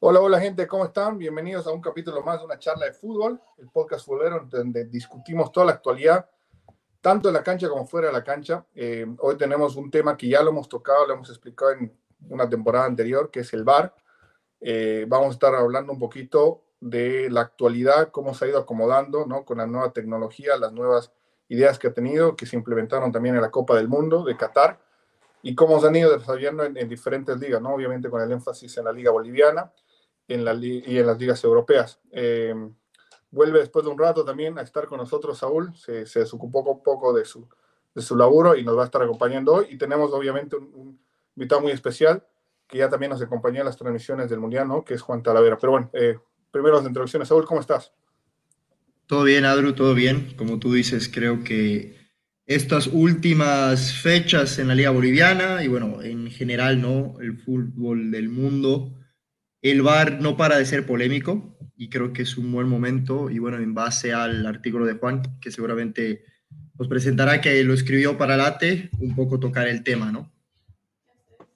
Hola, hola gente, ¿cómo están? Bienvenidos a un capítulo más de una charla de fútbol, el podcast futbolero donde discutimos toda la actualidad, tanto en la cancha como fuera de la cancha. Eh, hoy tenemos un tema que ya lo hemos tocado, lo hemos explicado en una temporada anterior, que es el VAR. Eh, vamos a estar hablando un poquito de la actualidad, cómo se ha ido acomodando ¿no? con la nueva tecnología, las nuevas ideas que ha tenido, que se implementaron también en la Copa del Mundo de Qatar y cómo se han ido desarrollando en, diferentes ligas, ¿no? obviamente con el énfasis en la Liga Boliviana en la, y en las ligas europeas. Eh, vuelve después de un rato también a estar con nosotros Saúl, se, se desocupó un poco de su, de su laburo y nos va a estar acompañando hoy. Y tenemos obviamente un, invitado muy especial que ya también nos acompañó en las transmisiones del Mundial, ¿no? que es Juan Talavera. Pero bueno, eh, primero las introducciones. Saúl, ¿cómo estás? Todo bien, Adru, todo bien. Como tú dices, creo que estas últimas fechas en la Liga Boliviana y bueno, en general, ¿no? El fútbol del mundo el VAR no para de ser polémico y creo que es un buen momento y bueno, en base al artículo de Juan, que seguramente nos presentará, que lo escribió para Late, un poco tocar el tema, ¿no?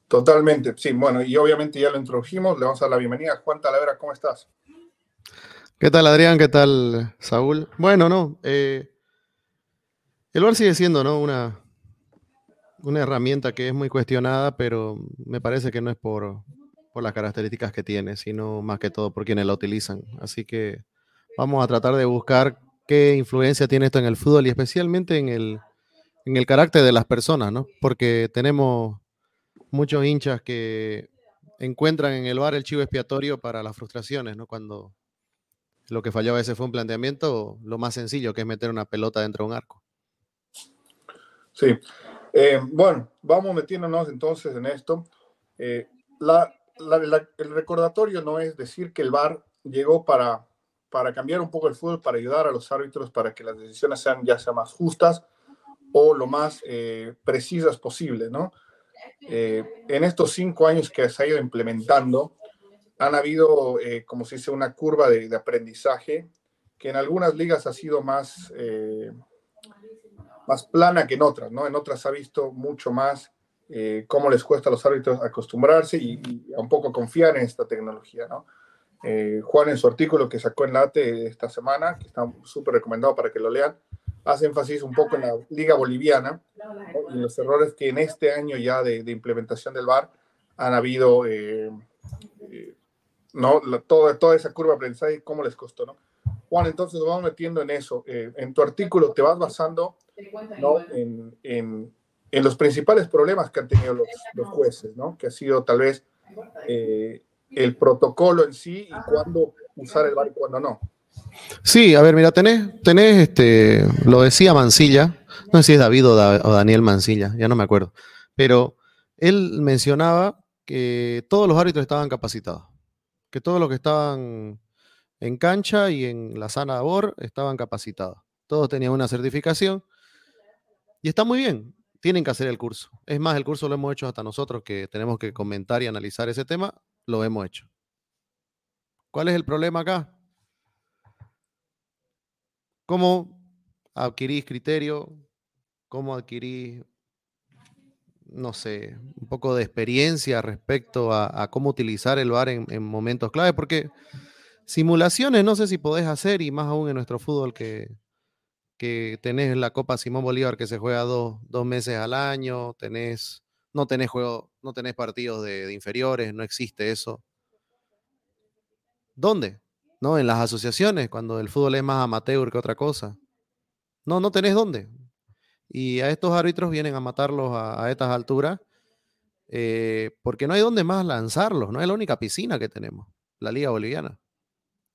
Totalmente, sí, bueno, y obviamente ya lo introdujimos, le vamos a dar la bienvenida. Juan Talavera, ¿cómo estás? ¿Qué tal Adrián? ¿Qué tal Saúl? Bueno, no, eh, el VAR sigue siendo, ¿no? Una, una herramienta que es muy cuestionada, pero me parece que no es por, por las características que tiene, sino más que todo por quienes la utilizan. Así que vamos a tratar de buscar qué influencia tiene esto en el fútbol y especialmente en el, en el carácter de las personas, ¿no? Porque tenemos muchos hinchas que encuentran en el bar el chivo expiatorio para las frustraciones, ¿no? Cuando lo que falló a veces fue un planteamiento, lo más sencillo, que es meter una pelota dentro de un arco. Sí. Eh, bueno, vamos metiéndonos entonces en esto. Eh, la, el recordatorio no es decir que el VAR llegó para, para cambiar un poco el fútbol, para ayudar a los árbitros, para que las decisiones sean ya sea más justas o lo más eh, precisas posible, ¿no? Eh, en estos cinco años que se ha ido implementando, han habido, eh, como se dice, una curva de, de, aprendizaje que en algunas ligas ha sido más, más plana que en otras, ¿no? En otras ha visto mucho más eh, cómo les cuesta a los árbitros acostumbrarse y, un poco confiar en esta tecnología, ¿no? Eh, Juan en su artículo que sacó en Late esta semana, que está súper recomendado para que lo lean, hace énfasis un poco en la liga boliviana y los errores que en este año ya de, implementación del VAR han habido, eh, ¿no? toda, toda esa curva de aprendizaje, cómo les costó, ¿no? Juan, entonces nos vamos metiendo en eso. en tu artículo te vas basando ¿no? en, en en los principales problemas que han tenido los, los jueces, ¿no? Que ha sido tal vez eh, el protocolo en sí y cuándo usar el bar y cuándo no. Sí, a ver, mira, tenés, tenés este, lo decía Mancilla, no sé si es David o, o Daniel Mancilla, ya no me acuerdo, pero él mencionaba que todos los árbitros estaban capacitados, que todos los que estaban en cancha y en la sana labor estaban capacitados. Todos tenían una certificación y está muy bien tienen que hacer el curso. Es más, el curso lo hemos hecho hasta nosotros que tenemos que comentar y analizar ese tema, lo hemos hecho. ¿Cuál es el problema acá? ¿Cómo adquirís criterio? ¿Cómo adquirís, no sé, un poco de experiencia respecto a, cómo utilizar el VAR en, en momentos clave? Porque simulaciones no sé si podés hacer y más aún en nuestro fútbol que, que tenés la Copa Simón Bolívar que se juega dos, meses al año, tenés, no tenés juego, no tenés partidos de, inferiores, no existe eso. ¿Dónde? ¿No? En las asociaciones, cuando el fútbol es más amateur que otra cosa. No, no tenés dónde. Y a estos árbitros vienen a matarlos a, estas alturas eh, porque no hay dónde más lanzarlos, no es la única piscina que tenemos, la Liga Boliviana.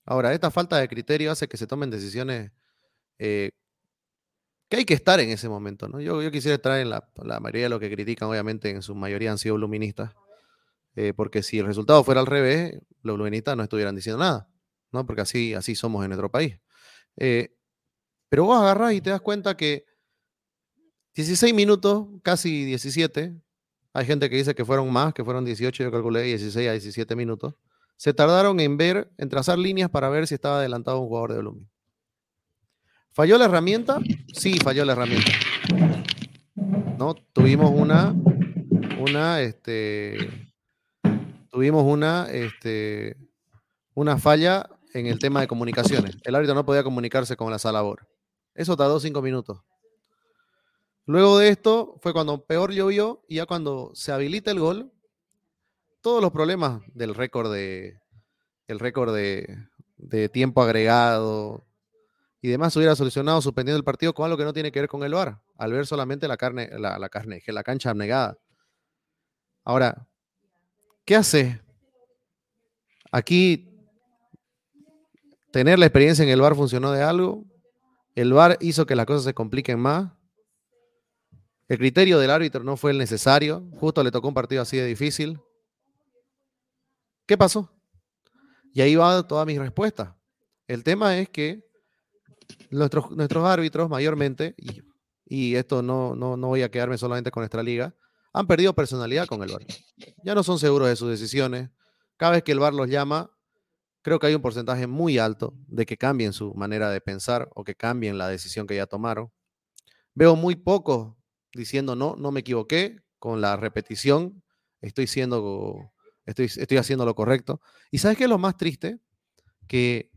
Ahora, esta falta de criterio hace que se tomen decisiones eh, que hay que estar en ese momento, ¿no? Yo, yo quisiera estar en la, la, mayoría de lo que critican, obviamente, en su mayoría han sido luministas, eh, porque si el resultado fuera al revés, los luministas no estuvieran diciendo nada, ¿no? Porque así, así somos en nuestro país. Eh, pero vos agarrás y te das cuenta que 16 minutos, casi 17, hay gente que dice que fueron más, que fueron 18, yo calculé 16 a 17 minutos, se tardaron en ver, en trazar líneas para ver si estaba adelantado un jugador de Blooming. ¿Falló la herramienta? Sí, falló la herramienta. ¿No? Tuvimos una, una, este, tuvimos una, este, una falla en el tema de comunicaciones. El árbitro no podía comunicarse con la sala BOR. Eso tardó cinco minutos. Luego de esto fue cuando peor llovió y ya cuando se habilita el gol, todos los problemas del récord de el récord de, de tiempo agregado y demás hubiera solucionado suspendiendo el partido con algo que no tiene que ver con el VAR, al ver solamente la carne, la, la carne, la cancha abnegada. Ahora, ¿qué hace? Aquí tener la experiencia en el VAR funcionó de algo. El VAR hizo que las cosas se compliquen más. El criterio del árbitro no fue el necesario. Justo le tocó un partido así de difícil. ¿Qué pasó? Y ahí va toda mi respuesta. El tema es que nuestros, nuestros árbitros mayormente, y, esto no, no, no voy a quedarme solamente con nuestra liga, han perdido personalidad con el VAR. Ya no son seguros de sus decisiones. Cada vez que el VAR los llama, creo que hay un porcentaje muy alto de que cambien su manera de pensar o que cambien la decisión que ya tomaron. Veo muy pocos diciendo no, no me equivoqué con la repetición, estoy siendo estoy, estoy haciendo lo correcto. ¿Y sabes qué es lo más triste? Que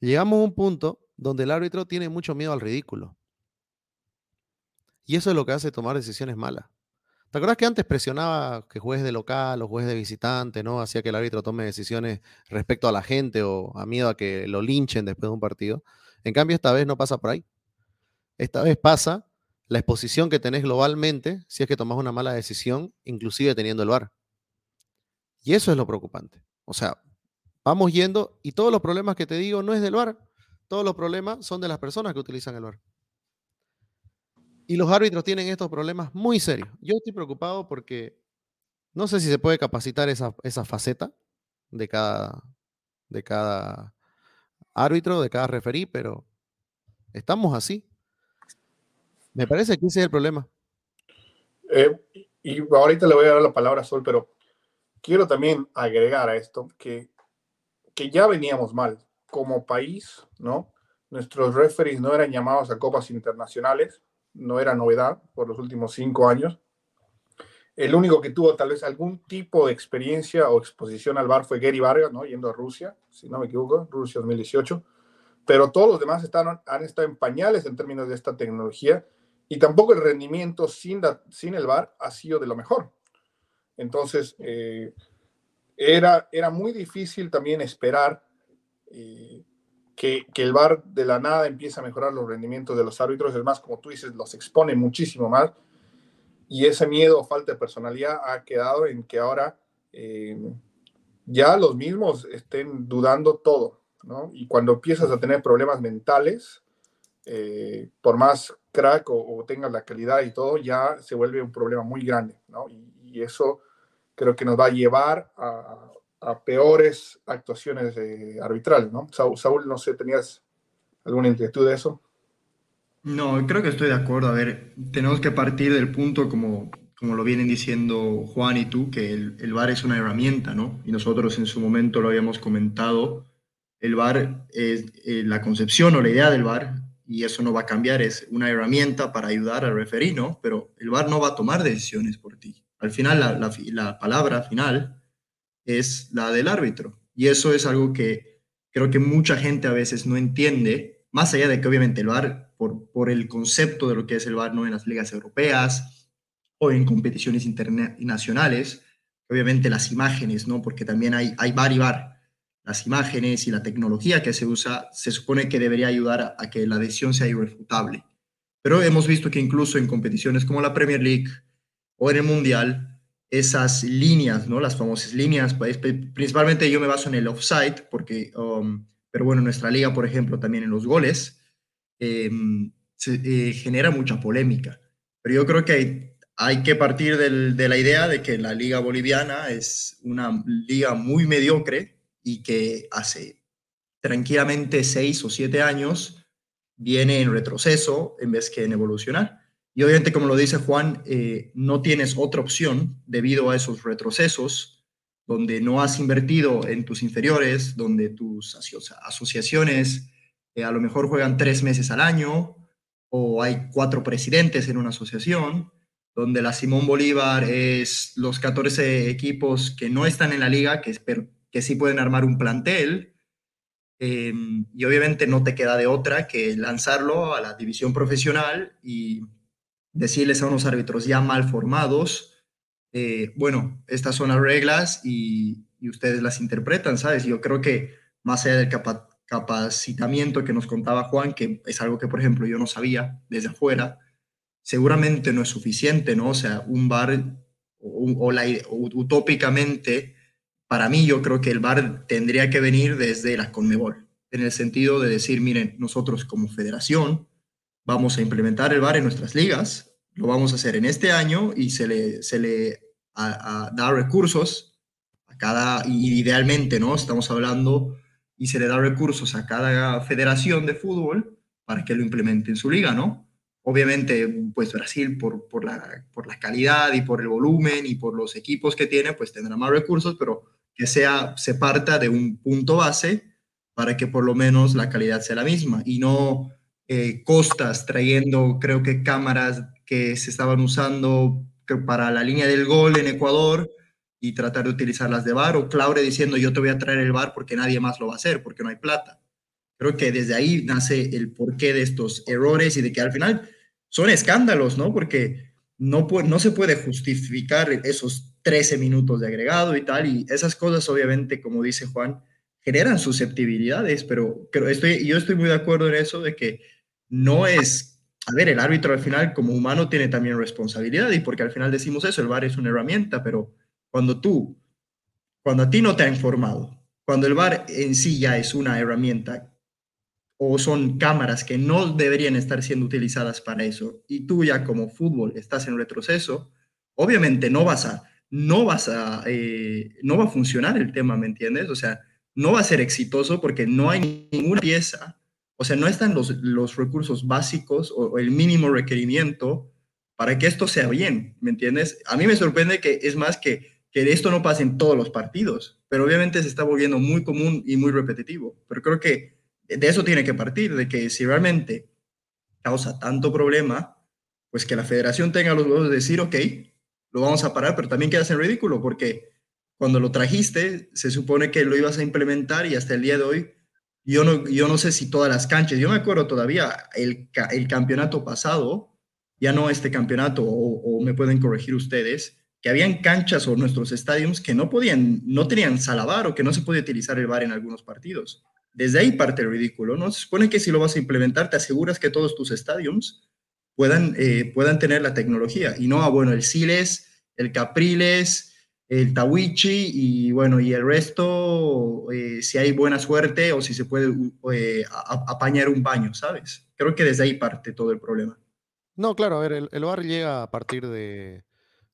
llegamos a un punto donde el árbitro tiene mucho miedo al ridículo. Y eso es lo que hace tomar decisiones malas. ¿Te acuerdas que antes presionaba que juez de local o juez de visitante, ¿no? Hacía que el árbitro tome decisiones respecto a la gente o a miedo a que lo linchen después de un partido. En cambio, esta vez no pasa por ahí. Esta vez pasa la exposición que tenés globalmente si es que tomás una mala decisión, inclusive teniendo el VAR. Y eso es lo preocupante. O sea, vamos yendo y todos los problemas que te digo no es del VAR, todos los problemas son de las personas que utilizan el VAR. Y los árbitros tienen estos problemas muy serios. Yo estoy preocupado porque no sé si se puede capacitar esa, esa faceta de cada, de cada árbitro, de cada referí, pero estamos así. Me parece que ese es el problema. Eh, y ahorita le voy a dar la palabra a Sol, pero quiero también agregar a esto que, que ya veníamos mal como país, ¿no? Nuestros referees no eran llamados a copas internacionales no era novedad por los últimos cinco años. El único que tuvo tal vez algún tipo de experiencia o exposición al bar fue Gary Vargas, ¿no? Yendo a Rusia, si no me equivoco, Rusia 2018. Pero todos los demás están, han estado en pañales en términos de esta tecnología y tampoco el rendimiento sin, sin el bar ha sido de lo mejor. Entonces, eh, era, era muy difícil también esperar eh, que, el VAR de la nada empieza a mejorar los rendimientos de los árbitros. Es más, como tú dices, los expone muchísimo más. Y ese miedo o falta de personalidad ha quedado en que ahora eh, ya los mismos estén dudando todo. ¿no? Y cuando empiezas a tener problemas mentales, eh, por más crack o, tengas la calidad y todo, ya se vuelve un problema muy grande. ¿no? y eso creo que nos va a llevar a, a peores actuaciones arbitrales, ¿no? Saúl, no sé, ¿tenías alguna inquietud de eso? No, creo que estoy de acuerdo. A ver, tenemos que partir del punto, como, como lo vienen diciendo Juan y tú, que el, el VAR es una herramienta, ¿no? Y nosotros en su momento lo habíamos comentado. El VAR es eh, la concepción o la idea del VAR, y eso no va a cambiar, es una herramienta para ayudar al referee, ¿no? Pero el VAR no va a tomar decisiones por ti. Al final, la, la palabra final es la del árbitro. Y eso es algo que creo que mucha gente a veces no entiende, más allá de que obviamente el VAR, por, por el concepto de lo que es el VAR, no en las ligas europeas o en competiciones internacionales, obviamente las imágenes, ¿no? Porque también hay, hay VAR y VAR. Las imágenes y la tecnología que se usa se supone que debería ayudar a, a que la decisión sea irrefutable. Pero hemos visto que incluso en competiciones como la Premier League o en el Mundial, esas líneas, ¿no? Las famosas líneas, pues, principalmente yo me baso en el offside, porque, um, pero bueno, nuestra liga, por ejemplo, también en los goles, em, se, eh, genera mucha polémica. Pero yo creo que hay, hay que partir del, de la idea de que la liga boliviana es una liga muy mediocre y que hace tranquilamente seis o siete años viene en retroceso en vez que en evolucionar. Y obviamente, como lo dice Juan, eh, no tienes otra opción debido a esos retrocesos, donde no has invertido en tus inferiores, donde tus asociaciones eh, a lo mejor juegan tres meses al año, o hay cuatro presidentes en una asociación, donde la Simón Bolívar es los 14 equipos que no están en la liga, que, que sí pueden armar un plantel, em, y obviamente no te queda de otra que lanzarlo a la división profesional y decirles a unos árbitros ya mal formados, eh, bueno, estas son las reglas y, ustedes las interpretan, ¿sabes? Yo creo que más allá del capacitamiento que nos contaba Juan, que es algo que, por ejemplo, yo no sabía desde afuera, seguramente no es suficiente, ¿no? O sea, un bar o, la, utópicamente, para mí yo creo que el bar tendría que venir desde la Conmebol, en el sentido de decir, miren, nosotros como federación vamos a implementar el bar en nuestras ligas, lo vamos a hacer en este año y se le, se le da recursos a cada, y idealmente, ¿no? Estamos hablando, y se le da recursos a cada federación de fútbol para que lo implemente en su liga, ¿no? Obviamente, pues Brasil, por, por, la, por la calidad y por el volumen y por los equipos que tiene, pues tendrá más recursos, pero que sea, se parta de un punto base para que por lo menos la calidad sea la misma y no eh, costas trayendo, creo que cámaras que se estaban usando para la línea del gol en Ecuador y tratar de utilizarlas de bar o Claure diciendo yo te voy a traer el bar porque nadie más lo va a hacer, porque no hay plata. Creo que desde ahí nace el porqué de estos errores y de que al final son escándalos, ¿no? Porque no, no se puede justificar esos 13 minutos de agregado y tal, y esas cosas obviamente, como dice Juan, generan susceptibilidades, pero, pero estoy, yo estoy muy de acuerdo en eso de que no es, a ver, el árbitro al final como humano tiene también responsabilidad y porque al final decimos eso, el VAR es una herramienta, pero cuando tú, cuando a ti no te ha informado, cuando el VAR en sí ya es una herramienta o son cámaras que no deberían estar siendo utilizadas para eso y tú ya como fútbol estás en retroceso, obviamente no vas a, no vas a, eh, no va a funcionar el tema, ¿me entiendes? O sea, no va a ser exitoso porque no hay ninguna pieza, o sea, no están los, los recursos básicos o, el mínimo requerimiento para que esto sea bien, ¿me entiendes? A mí me sorprende que es más que, que esto no pase en todos los partidos, pero obviamente se está volviendo muy común y muy repetitivo, pero creo que de eso tiene que partir, de que si realmente causa tanto problema, pues que la federación tenga los huevos de decir, ok, lo vamos a parar, pero también quedas en ridículo, porque cuando lo trajiste, se supone que lo ibas a implementar y hasta el día de hoy, yo no, yo no sé si todas las canchas, yo me acuerdo todavía el, el campeonato pasado, ya no este campeonato, o, me pueden corregir ustedes, que habían canchas o nuestros estadios que no podían, no tenían salabar o que no se podía utilizar el bar en algunos partidos. Desde ahí parte el ridículo, ¿no? Se supone que si lo vas a implementar, te aseguras que todos tus estadios puedan, eh, puedan tener la tecnología y no, ah, bueno, el Siles, el Capriles, el Tawichi y bueno, y el resto, eh, si hay buena suerte o si se puede eh, apañar un baño, ¿sabes? Creo que desde ahí parte todo el problema. No, claro, a ver, el, el bar llega a partir de,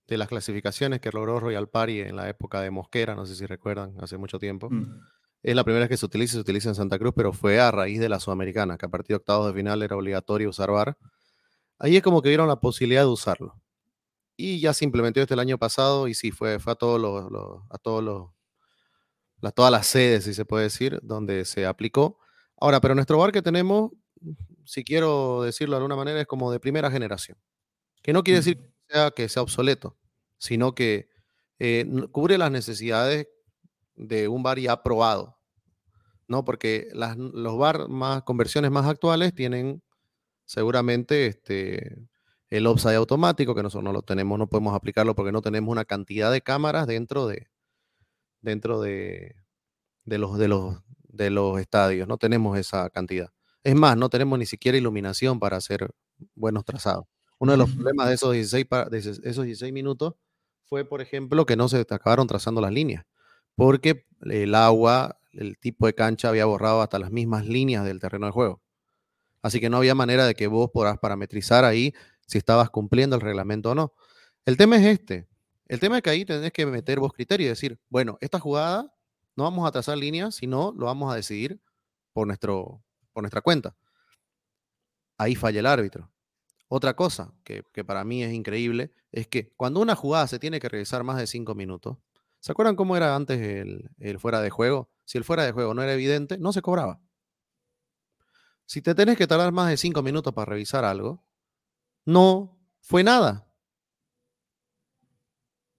de, las clasificaciones que logró Royal Party en la época de Mosquera, no sé si recuerdan, hace mucho tiempo. Mm. Es la primera vez que se utiliza, se utiliza en Santa Cruz, pero fue a raíz de la Sudamericana, que a partir de octavos de final era obligatorio usar VAR. Ahí es como que vieron la posibilidad de usarlo. Y ya se implementó este el año pasado y sí, fue, fue a todos los, a todos los, todas las sedes, si se puede decir, donde se aplicó. Ahora, pero nuestro VAR que tenemos, si quiero decirlo de alguna manera, es como de primera generación. Que no quiere decir que sea, que sea obsoleto, sino que eh, cubre las necesidades de un bar ya probado, ¿no? Porque las, los bar más, conversiones más actuales tienen seguramente este, el offside automático, que nosotros no lo tenemos, no podemos aplicarlo porque no tenemos una cantidad de cámaras dentro de, dentro de, de, los, de, los, de los estadios, no tenemos esa cantidad. Es más, no tenemos ni siquiera iluminación para hacer buenos trazados. Uno de los problemas de esos 16, de esos 16 minutos fue, por ejemplo, que no se acabaron trazando las líneas porque el agua, el tipo de cancha había borrado hasta las mismas líneas del terreno de juego. Así que no había manera de que vos podás parametrizar ahí si estabas cumpliendo el reglamento o no. El tema es este. El tema es que ahí tenés que meter vos criterio y decir, bueno, esta jugada no vamos a trazar líneas, sino lo vamos a decidir por, nuestro, por nuestra cuenta. Ahí falla el árbitro. Otra cosa que, que, para mí es increíble es que cuando una jugada se tiene que realizar más de cinco minutos, ¿Se acuerdan cómo era antes el, fuera de juego? Si el fuera de juego no era evidente, no se cobraba. Si te tenés que tardar más de cinco minutos para revisar algo, no fue nada.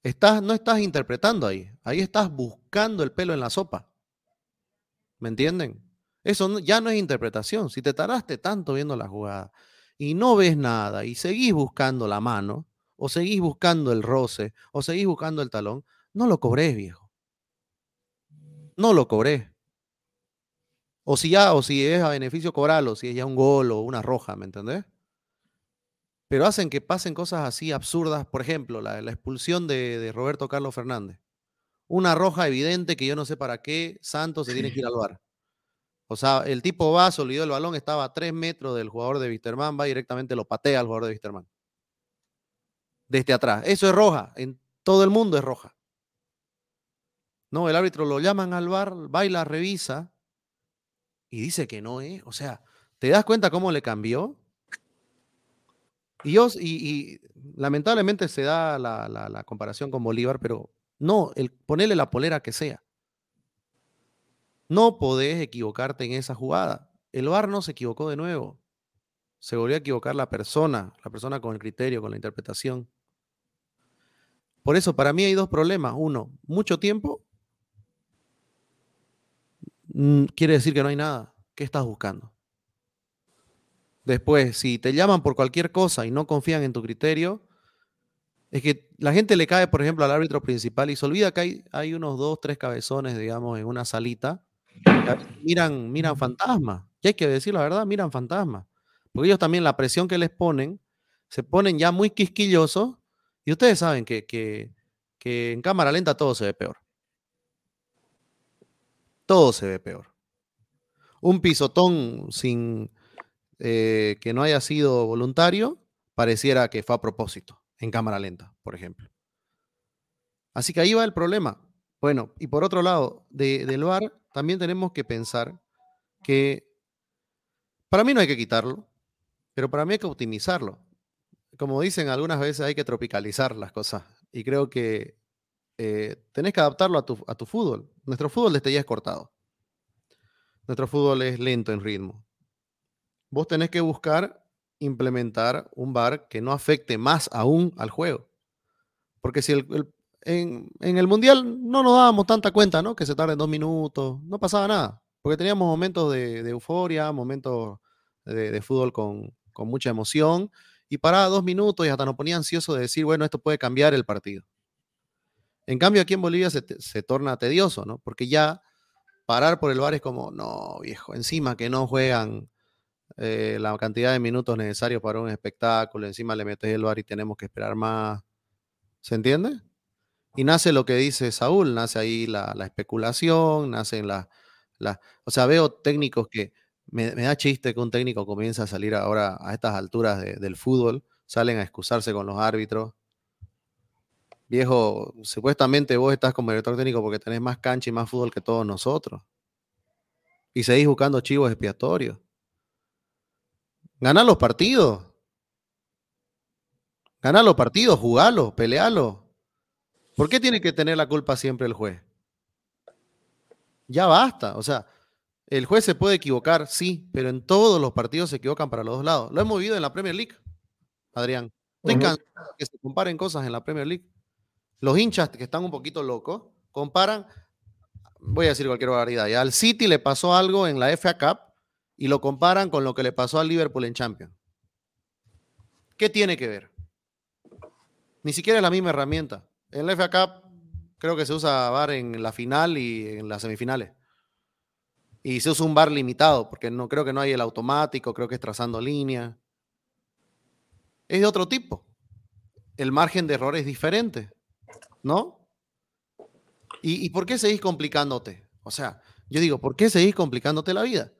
Estás, no estás interpretando ahí, ahí estás buscando el pelo en la sopa. ¿Me entienden? Eso ya no es interpretación. Si te tardaste tanto viendo la jugada y no ves nada y seguís buscando la mano, o seguís buscando el roce, o seguís buscando el talón, no lo cobrés, viejo. No lo cobré. O si ya, o si es a beneficio cobrarlo, si es ya un gol o una roja, ¿me entendés? Pero hacen que pasen cosas así absurdas. Por ejemplo, la, expulsión de, Roberto Carlos Fernández. Una roja evidente que yo no sé para qué Santos se tiene que ir al bar. O sea, el tipo va, se olvidó el balón, estaba a tres metros del jugador de Wisterman, va directamente lo patea al jugador de Wisterman. Desde atrás. Eso es roja. En todo el mundo es roja. No, el árbitro lo llaman al bar, baila, revisa y dice que no es. O sea, ¿te das cuenta cómo le cambió? Y, yo, y, lamentablemente se da la, comparación con Bolívar, pero no, el ponerle la polera que sea. No podés equivocarte en esa jugada. El VAR no se equivocó de nuevo. Se volvió a equivocar la persona, la persona con el criterio, con la interpretación. Por eso, para mí hay dos problemas. Uno, mucho tiempo mm, quiere decir que no hay nada. ¿Qué estás buscando? Después, si te llaman por cualquier cosa y no confían en tu criterio, es que la gente le cae, por ejemplo, al árbitro principal y se olvida que hay, hay unos dos, tres cabezones, digamos, en una salita miran, miran fantasmas. Y hay que decir la verdad, miran fantasmas. Porque ellos también la presión que les ponen, se ponen ya muy quisquillosos. Y ustedes saben que, que, en cámara lenta todo se ve peor. Todo se ve peor. Un pisotón sin eh, que no haya sido voluntario, pareciera que fue a propósito, en cámara lenta, por ejemplo. Así que ahí va el problema. Bueno, y por otro lado, de, del VAR, también tenemos que pensar que para mí no hay que quitarlo, pero para mí hay que optimizarlo. Como dicen algunas veces, hay que tropicalizar las cosas. Y creo que eh, tenés que adaptarlo a tu, a tu fútbol. Nuestro fútbol desde ya es cortado. Nuestro fútbol es lento en ritmo. Vos tenés que buscar implementar un bar que no afecte más aún al juego. Porque si el, en, el Mundial no nos dábamos tanta cuenta, ¿no? Que se tarde dos minutos, no pasaba nada, porque teníamos momentos de, euforia, momentos de, fútbol con, mucha emoción, y paraba dos minutos y hasta nos ponía ansioso de decir, bueno, esto puede cambiar el partido. En cambio, aquí en Bolivia se, torna tedioso, ¿no? Porque ya parar por el bar es como, no, viejo, encima que no juegan eh, la cantidad de minutos necesarios para un espectáculo, encima le metes el bar y tenemos que esperar más. ¿Se entiende? Y nace lo que dice Saúl, nace ahí la, especulación, nacen las... La, o sea, veo técnicos que me, da chiste que un técnico comienza a salir ahora a estas alturas del fútbol, salen a excusarse con los árbitros. Viejo, supuestamente vos estás como director técnico porque tenés más cancha y más fútbol que todos nosotros. Y seguís buscando chivos expiatorios. Ganar los partidos. Ganar los partidos, jugalos, pelealos. ¿Por qué tiene que tener la culpa siempre el juez? Ya basta. O sea, el juez se puede equivocar, sí, pero en todos los partidos se equivocan para los dos lados. Lo hemos vivido en la Premier League, Adrián. Estoy cansado que se comparen cosas en la Premier League. Los hinchas que están un poquito locos comparan, voy a decir cualquier barbaridad, ya al City le pasó algo en la FA Cup y lo comparan con lo que le pasó al Liverpool en Champions. ¿Qué tiene que ver? Ni siquiera es la misma herramienta. En la FA Cup creo que se usa VAR en la final y en las semifinales. Y se usa un VAR limitado, porque no creo que no hay el automático, creo que es trazando línea. Es de otro tipo. El margen de error es diferente, ¿no? ¿Y, ¿Y por qué seguís complicándote? O sea, yo digo, ¿por qué seguís complicándote la vida?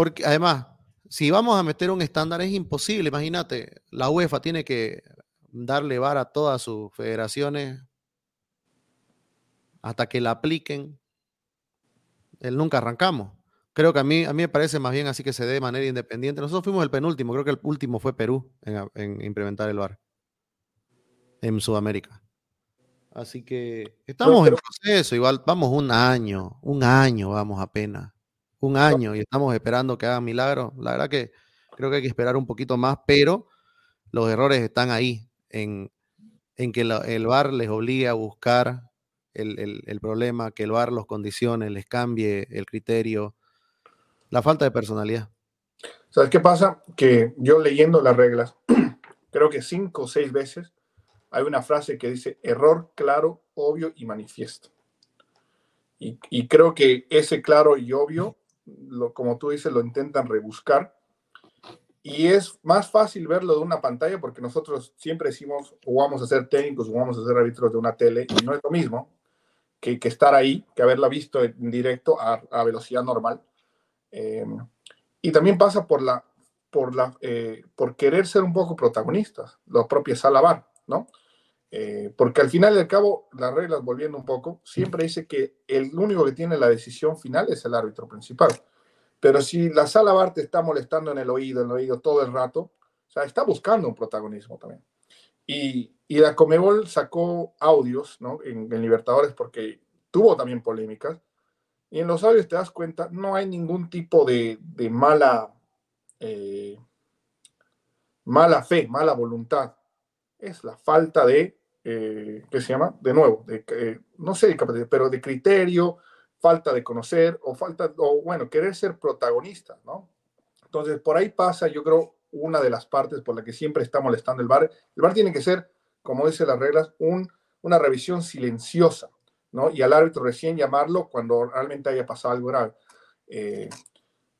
Porque además, si vamos a meter un estándar es imposible. Imagínate, la UEFA tiene que darle VAR a todas sus federaciones hasta que la apliquen. Él nunca arrancamos. Creo que a mí, a mí me parece más bien así que se dé de manera independiente. Nosotros fuimos el penúltimo, creo que el último fue Perú en, implementar el VAR en Sudamérica. Así que estamos en proceso, igual vamos un año, un año vamos apenas, un año y estamos esperando que hagan milagros. La verdad que creo que hay que esperar un poquito más, pero los errores están ahí en, que el VAR les obligue a buscar el, problema, que el VAR los condicione, les cambie el criterio, La falta de personalidad. ¿Sabes qué pasa? Que yo leyendo las reglas, creo que cinco o seis veces hay una frase que dice error claro, obvio y manifiesto. Y, creo que ese claro y obvio, lo, como tú dices, lo intentan rebuscar. Y es más fácil verlo de una pantalla porque nosotros siempre decimos, jugamos a ser técnicos, jugamos a ser árbitros de una tele, y no es lo mismo que, que estar ahí, que haberla visto en directo a, a velocidad normal. Eh, y también pasa por, la, por, la, eh, por querer ser un poco protagonistas, los propios Salabar, ¿no? Eh, porque al final y al cabo, las reglas, volviendo un poco, siempre dice que el único que tiene la decisión final es el árbitro principal. Pero si la sala bar te está molestando en el oído, en el oído todo el rato, o sea, está buscando un protagonismo también. Y, y la Comebol sacó audios ¿no? en, en, Libertadores porque tuvo también polémicas. Y en los audios te das cuenta, no hay ningún tipo de, de mala, eh, mala fe, mala voluntad. Es la falta de eh, ¿qué se llama? De nuevo, de, eh, no sé, pero de criterio, falta de conocer o falta, o bueno, querer ser protagonista, ¿no? Entonces, por ahí pasa, yo creo, una de las partes por la que siempre está molestando el VAR. El VAR tiene que ser, como dice las reglas, un, una revisión silenciosa, ¿no? Y al árbitro recién llamarlo cuando realmente haya pasado algo grave. Eh,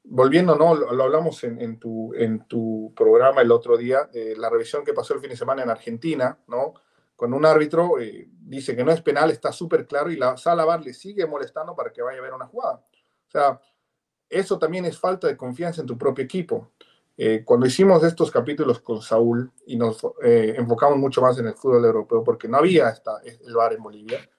volviendo, ¿no? Lo, hablamos en, en, tu, en tu programa el otro día, eh, la revisión que pasó el fin de semana en Argentina, ¿no? Cuando un árbitro eh, dice que no es penal, está súper claro y la sala VAR le sigue molestando para que vaya a ver una jugada. O sea, eso también es falta de confianza en tu propio equipo. Eh, cuando hicimos estos capítulos con Saúl y nos eh, enfocamos mucho más en el fútbol europeo, porque no había el VAR en Bolivia,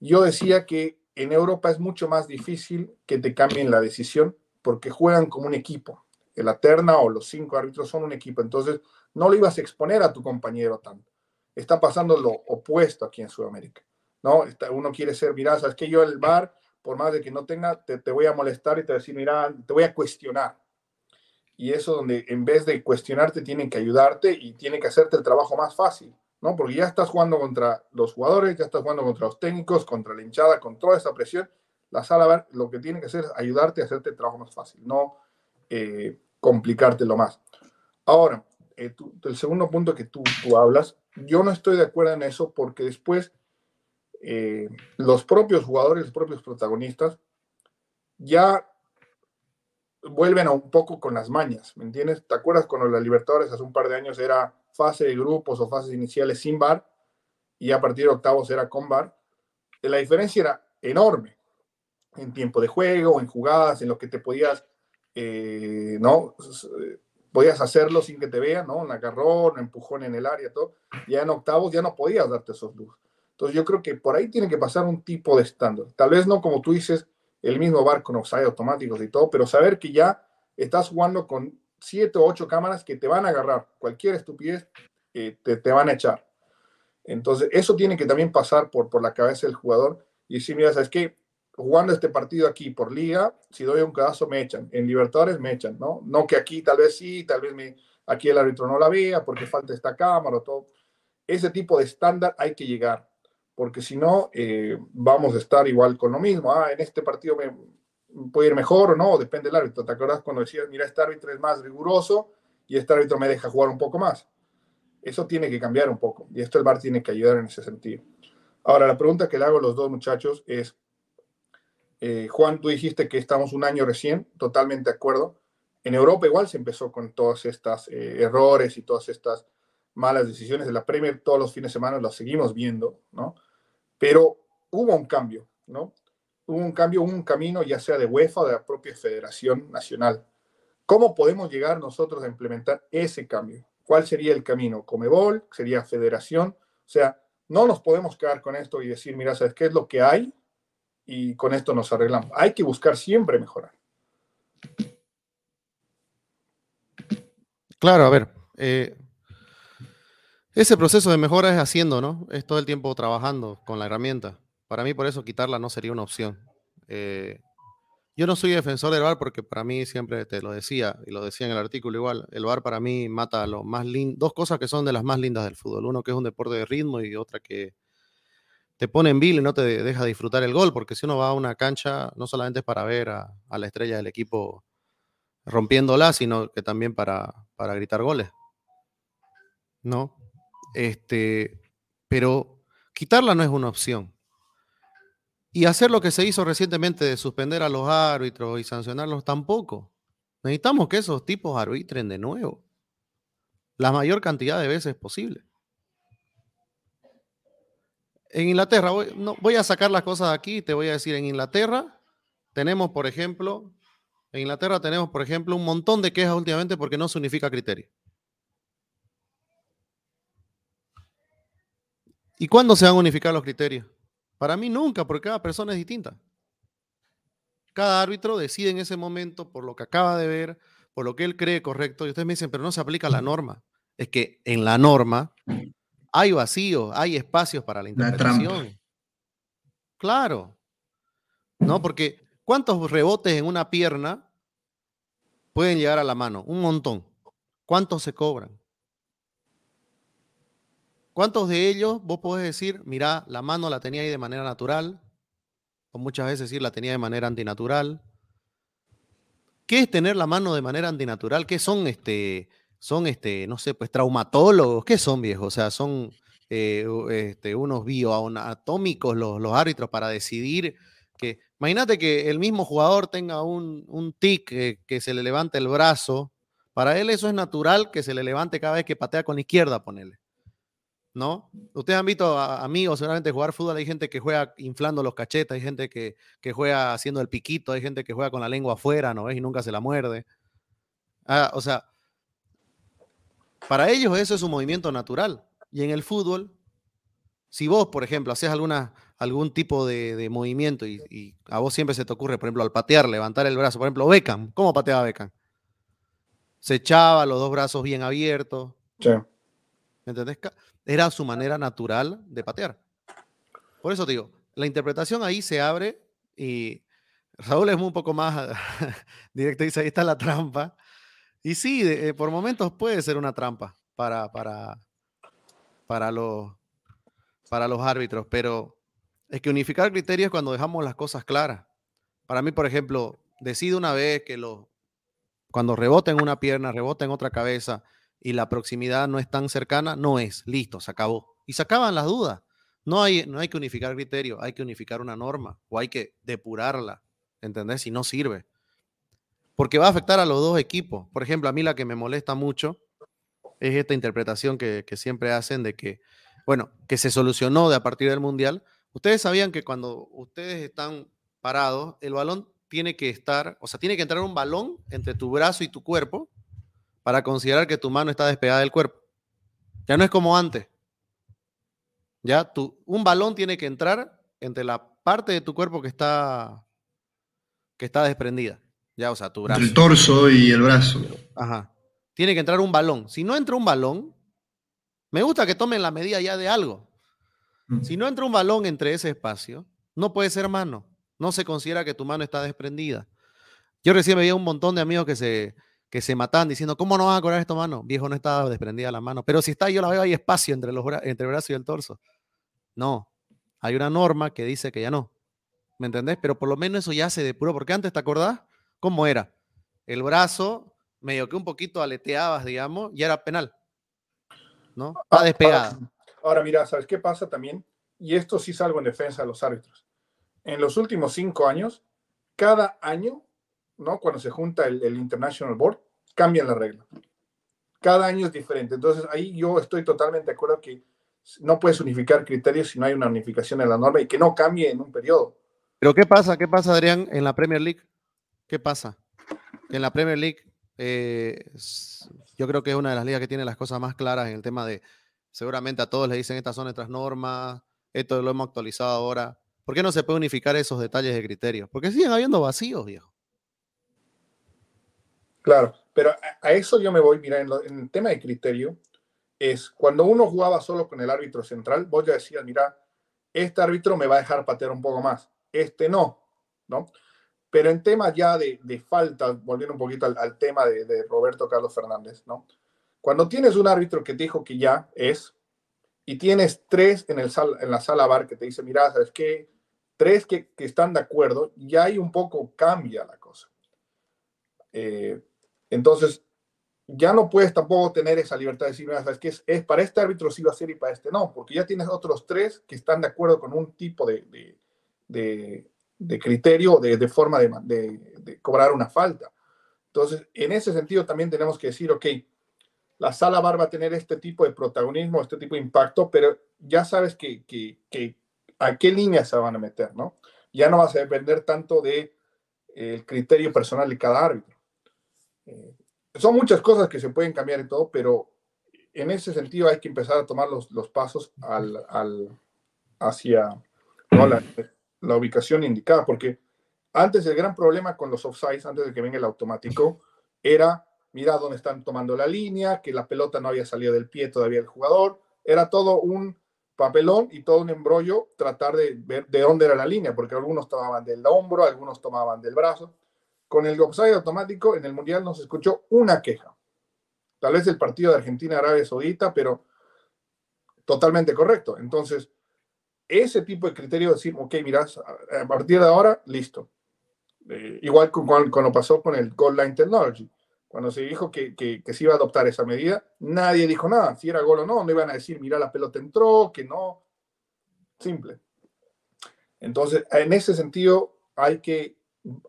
yo decía que en Europa es mucho más difícil que te cambien la decisión porque juegan como un equipo. La terna o los cinco árbitros son un equipo, entonces no lo ibas a exponer a tu compañero tanto está pasando lo opuesto aquí en Sudamérica, ¿no? uno quiere ser, mira, sabes que yo el bar, por más de que no tenga, te, te voy a molestar y te voy a decir, mira, te voy a cuestionar. Y eso donde en vez de cuestionarte tienen que ayudarte y tienen que hacerte el trabajo más fácil, ¿no? Porque ya estás jugando contra los jugadores, ya estás jugando contra los técnicos, contra la hinchada, con toda esa presión. La sala lo que tiene que hacer es ayudarte a hacerte el trabajo más fácil, no eh, complicártelo más. Ahora, eh, el segundo punto que tú, tú hablas yo no estoy de acuerdo en eso porque después eh, los propios jugadores, los propios protagonistas, ya vuelven a un poco con las mañas, ¿me entiendes? ¿Te acuerdas cuando la Libertadores hace un par de años era fase de grupos o fases iniciales sin bar y a partir de octavos era con bar? La diferencia era enorme en tiempo de juego, en jugadas, en lo que te podías, eh, ¿no? Podías hacerlo sin que te vean, ¿no? Un agarrón, un empujón en el área, todo. Ya en octavos ya no podías darte esos lujos. Entonces yo creo que por ahí tiene que pasar un tipo de estándar. Tal vez no como tú dices, el mismo bar con offside automáticos y todo, pero saber que ya estás jugando con siete o ocho cámaras que te van a agarrar. Cualquier estupidez eh, te, te, van a echar. Entonces eso tiene que también pasar por, por la cabeza del jugador y decir, mira, ¿sabes qué? Jugando este partido aquí por liga, si doy un caso me echan. En Libertadores me echan, ¿no? No que aquí tal vez sí, tal vez me, aquí el árbitro no la vea porque falta esta cámara o todo. Ese tipo de estándar hay que llegar, porque si no, eh, vamos a estar igual con lo mismo. Ah, en este partido me puede ir mejor o no, depende del árbitro. ¿Te acuerdas cuando decías, mira, este árbitro es más riguroso y este árbitro me deja jugar un poco más? Eso tiene que cambiar un poco y esto el VAR tiene que ayudar en ese sentido. Ahora, la pregunta que le hago a los dos muchachos es, eh, Juan, tú dijiste que estamos un año recién, totalmente de acuerdo. En Europa igual se empezó con todos estos eh, errores y todas estas malas decisiones de la Premier, todos los fines de semana los seguimos viendo, ¿no? Pero hubo un cambio, ¿no? Hubo un cambio, un camino ya sea de UEFA o de la propia Federación Nacional. ¿Cómo podemos llegar nosotros a implementar ese cambio? ¿Cuál sería el camino? ¿Comebol? ¿Sería Federación? O sea, no nos podemos quedar con esto y decir, mira, ¿sabes qué es lo que hay? Y con esto nos arreglamos. Hay que buscar siempre mejorar. Claro, a ver, eh, ese proceso de mejora es haciendo, ¿no? Es todo el tiempo trabajando con la herramienta. Para mí, por eso quitarla no sería una opción. Eh, yo no soy defensor del VAR porque para mí siempre te lo decía, y lo decía en el artículo igual, el VAR para mí mata lo más lindo, dos cosas que son de las más lindas del fútbol. Uno que es un deporte de ritmo y otra que te pone en vil y no te deja disfrutar el gol, porque si uno va a una cancha, no solamente es para ver a, la estrella del equipo rompiéndola, sino que también para, para gritar goles. ¿No? Este, pero quitarla no es una opción. Y hacer lo que se hizo recientemente de suspender a los árbitros y sancionarlos tampoco. Necesitamos que esos tipos arbitren de nuevo. La mayor cantidad de veces posible. En Inglaterra, voy, no, voy a sacar las cosas de aquí y te voy a decir, en Inglaterra tenemos, por ejemplo, en Inglaterra tenemos, por ejemplo, un montón de quejas últimamente porque no se unifica criterio. ¿Y cuándo se van a unificar los criterios? Para mí nunca, porque cada persona es distinta. Cada árbitro decide en ese momento por lo que acaba de ver, por lo que él cree correcto. Y ustedes me dicen, pero no se aplica la norma. Es que en la norma hay vacíos, hay espacios para la interpretación. claro. ¿No? Porque ¿cuántos rebotes en una pierna pueden llegar a la mano? Un montón. ¿Cuántos se cobran? ¿Cuántos de ellos vos podés decir, mira, la mano la tenía ahí de manera natural? O muchas veces decir, la tenía de manera antinatural. ¿Qué es tener la mano de manera antinatural? ¿Qué son, este, son, este, no sé, pues traumatólogos? ¿Qué son, viejos? O sea, son eh, este, unos bioanatómicos los, los árbitros para decidir que... Imagínate que el mismo jugador tenga un, un tic que, que se le levante el brazo. Para él eso es natural que se le levante cada vez que patea con la izquierda, ponele. ¿no? Ustedes han visto a amigos seguramente jugar fútbol, hay gente que juega inflando los cachetes, hay gente que, juega haciendo el piquito, hay gente que juega con la lengua afuera, ¿no ves? Y nunca se la muerde. Ah, o sea, para ellos eso es un movimiento natural. Y en el fútbol, si vos, por ejemplo, haces alguna, algún tipo de, movimiento y, a vos siempre se te ocurre, por ejemplo, al patear, levantar el brazo, por ejemplo, Beckham, ¿cómo pateaba Beckham? Se echaba los dos brazos bien abiertos. Sí. ¿Me entendés? Era su manera natural de patear. Por eso te digo, la interpretación ahí se abre y Raúl es un poco más directo, dice, ahí está la trampa. Y sí, eh, por momentos puede ser una trampa para, para, para, los, para los árbitros, pero es que unificar criterios cuando dejamos las cosas claras. Para mí, por ejemplo, decido una vez que lo, cuando rebota en una pierna, rebota en otra cabeza, y la proximidad no es tan cercana, no es. Listo, se acabó. Y se acaban las dudas. No hay, no hay que unificar criterio, hay que unificar una norma o hay que depurarla, ¿entendés? Si no sirve. Porque va a afectar a los dos equipos. Por ejemplo, a mí la que me molesta mucho es esta interpretación que, siempre hacen de que, bueno, que se solucionó de a partir del Mundial. Ustedes sabían que cuando ustedes están parados, el balón tiene que estar, o sea, tiene que entrar un balón entre tu brazo y tu cuerpo para considerar que tu mano está despegada del cuerpo. Ya no es como antes. Ya tu, un balón tiene que entrar entre la parte de tu cuerpo que está que está desprendida. Ya, o sea, tu brazo. El torso y el brazo. Ajá. Tiene que entrar un balón. Si no entra un balón, me gusta que tomen la medida ya de algo. Mm. Si no entra un balón entre ese espacio, no puede ser mano. No se considera que tu mano está desprendida. Yo recién veía un montón de amigos que se, que se matan diciendo, ¿cómo no vas a cobrar esto, mano? Viejo, no está desprendida la mano. Pero si está, yo la veo, hay espacio entre, los entre el brazo y el torso. No, hay una norma que dice que ya no. ¿Me entendés? Pero por lo menos eso ya se depuró, porque antes, ¿te acordás? ¿Cómo era? El brazo, medio que un poquito aleteabas, digamos, y era penal. ¿No? Está despegada. Ahora, mira, ¿sabes qué pasa también? Y esto sí salgo en defensa de los árbitros. En los últimos cinco años, cada año ¿no? Cuando se junta el, International Board, cambian la regla. Cada año es diferente. Entonces, ahí yo estoy totalmente de acuerdo que no puedes unificar criterios si no hay una unificación en la norma y que no cambie en un periodo. Pero ¿qué pasa? ¿Qué pasa, Adrián, en la Premier League? ¿Qué pasa? En la Premier League, eh, yo creo que es una de las ligas que tiene las cosas más claras en el tema de, seguramente a todos le dicen, estas son nuestras normas, esto lo hemos actualizado ahora. ¿Por qué no se puede unificar esos detalles de criterios? Porque siguen habiendo vacíos, viejo. Claro, pero a, eso yo me voy, mira, en, el tema de criterio, es cuando uno jugaba solo con el árbitro central, vos ya decías, mira, este árbitro me va a dejar patear un poco más, este no, ¿no? Pero en temas ya de, de falta, volviendo un poquito al, tema de, Roberto Carlos Fernández, ¿no? Cuando tienes un árbitro que te dijo que ya es, y tienes tres en, el en la sala bar que te dice, mira, ¿sabes qué? Tres que, que están de acuerdo, ya hay un poco cambia la cosa. Eh, Entonces, ya no puedes tampoco tener esa libertad de decir, ¿sabes qué? Es, es, para este árbitro sí va a ser y para este no, porque ya tienes otros tres que están de acuerdo con un tipo de, de, de criterio, de, de forma de, cobrar una falta. Entonces, en ese sentido también tenemos que decir, ok, la sala bar va a tener este tipo de protagonismo, este tipo de impacto, pero ya sabes que, que, a qué línea se van a meter, ¿no? Ya no vas a depender tanto de eh, el criterio personal de cada árbitro. Eh, son muchas cosas que se pueden cambiar y todo, pero en ese sentido hay que empezar a tomar los, los pasos al, al, hacia la, la, ubicación indicada, porque antes el gran problema con los offsides, antes de que venga el automático, era, mira dónde están tomando la línea, que la pelota no había salido del pie todavía del jugador, era todo un papelón y todo un embrollo tratar de ver de dónde era la línea, porque algunos tomaban del hombro, algunos tomaban del brazo. Con el offside automático en el Mundial no se escuchó una queja. Tal vez el partido de Argentina-Arabia Saudita, pero totalmente correcto. Entonces, ese tipo de criterio de decir, ok, miras, a partir de ahora, listo. Eh, igual con, cuando pasó con el Goal Line Technology. Cuando se dijo que, que, que, se iba a adoptar esa medida, nadie dijo nada. Si era gol o no, no iban a decir, mira, la pelota entró, que no. Simple. Entonces, en ese sentido, hay que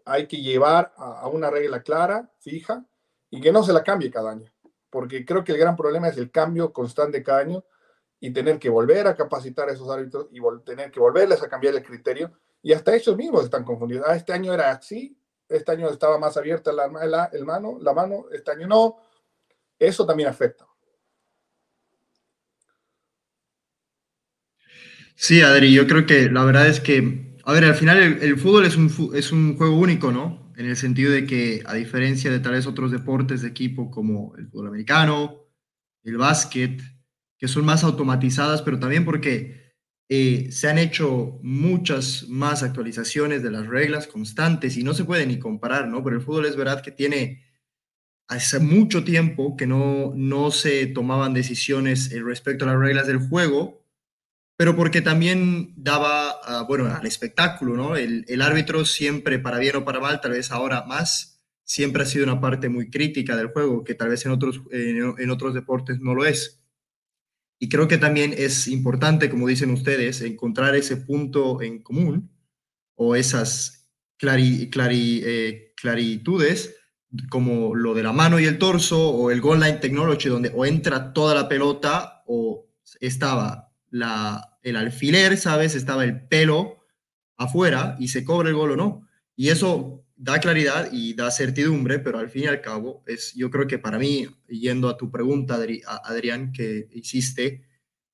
hay que llevar a, una regla clara, fija, y que no se la cambie cada año. Porque creo que el gran problema es el cambio constante cada año y tener que volver a capacitar a esos árbitros y tener que volverles a cambiar el criterio. Y hasta ellos mismos están confundidos. Ah, este año era así, este año estaba más abierta la, mano, la mano, este año no. Eso también afecta. Sí, Adri, yo creo que la verdad es que a ver, al final el, fútbol es un, es un juego único, ¿no? En el sentido de que, a diferencia de tal vez otros deportes de equipo como el fútbol americano, el básquet, que son más automatizadas, pero también porque eh, se han hecho muchas más actualizaciones de las reglas constantes y no se puede ni comparar, ¿no? Pero el fútbol es verdad que tiene hace mucho tiempo que no, no se tomaban decisiones respecto a las reglas del juego pero porque también daba, uh, bueno, al espectáculo, ¿no? El, árbitro siempre, para bien o para mal, tal vez ahora más, siempre ha sido una parte muy crítica del juego, que tal vez en otros, en otros deportes no lo es. Y creo que también es importante, como dicen ustedes, encontrar ese punto en común o esas clari, clari, eh, claritudes como lo de la mano y el torso o el goal line technology donde o entra toda la pelota o estaba la, el alfiler, ¿sabes? Estaba el pelo afuera y se cobra el gol o no. Y eso da claridad y da certidumbre, pero al fin y al cabo, es, yo creo que para mí, yendo a tu pregunta, Adrián, que hiciste,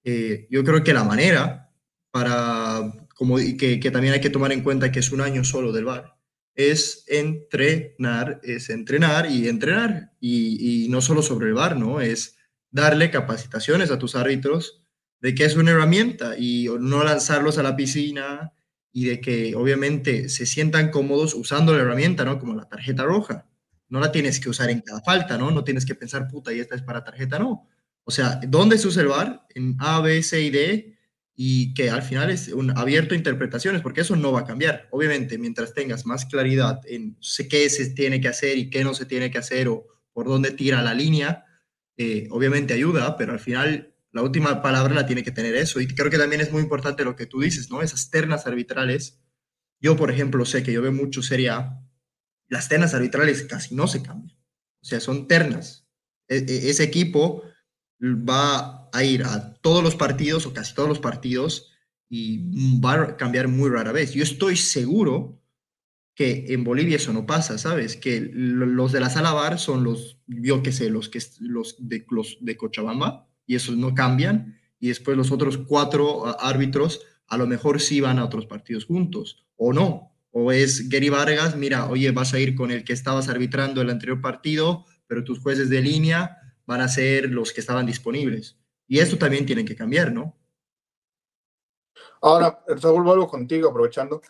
eh, yo creo que la manera para, como que, también hay que tomar en cuenta que es un año solo del VAR, es entrenar, es entrenar y entrenar. Y, no solo sobre el VAR, ¿no? Es darle capacitaciones a tus árbitros de que es una herramienta y no lanzarlos a la piscina y de que obviamente se sientan cómodos usando la herramienta, ¿no? Como la tarjeta roja. No la tienes que usar en cada falta, ¿no? No tienes que pensar, puta, y esta es para tarjeta, no. O sea, ¿dónde se usa? En A, B, C y D y que al final es un abierto a interpretaciones, porque eso no va a cambiar. Obviamente, mientras tengas más claridad en qué se tiene que hacer y qué no se tiene que hacer o por dónde tira la línea, eh, obviamente ayuda, pero al final la última palabra la tiene que tener eso. Y creo que también es muy importante lo que tú dices, ¿no? Esas ternas arbitrales. Yo, por ejemplo, sé que yo veo mucho Serie A. Las ternas arbitrales casi no se cambian. O sea, son ternas. E, e, ese equipo va a ir a todos los partidos o casi todos los partidos y va a cambiar muy rara vez. Yo estoy seguro que en Bolivia eso no pasa, ¿sabes? Que los de la sala bar son los, yo qué sé, los, que, los, de, los de Cochabamba y esos no cambian, y después los otros cuatro árbitros a lo mejor sí van a otros partidos juntos, o no, o es Gary Vargas, mira, oye, vas a ir con el que estabas arbitrando el anterior partido, pero tus jueces de línea van a ser los que estaban disponibles. Y esto también tiene que cambiar, ¿no? Ahora, Raúl, vuelvo contigo, aprovechando.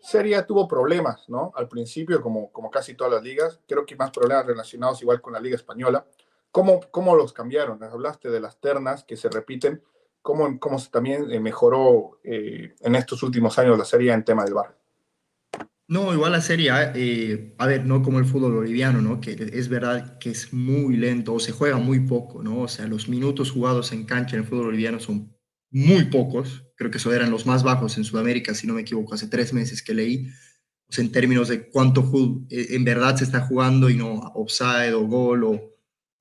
Seria tuvo problemas, ¿no? Al principio, como, como casi todas las ligas, creo que más problemas relacionados igual con la Liga Española. ¿Cómo, cómo los cambiaron? Hablaste de las ternas que se repiten. ¿Cómo, cómo también eh, mejoró eh, en estos últimos años la serie en tema del bar? No, igual la Serie A, eh, a ver, no como el fútbol boliviano, ¿no? Que es verdad que es muy lento o se juega muy poco, ¿no? O sea, los minutos jugados en cancha en el fútbol boliviano son muy pocos. Creo que eso eran los más bajos en Sudamérica, si no me equivoco, hace tres meses que leí. O sea, en términos de cuánto eh, en verdad se está jugando y no offside o gol o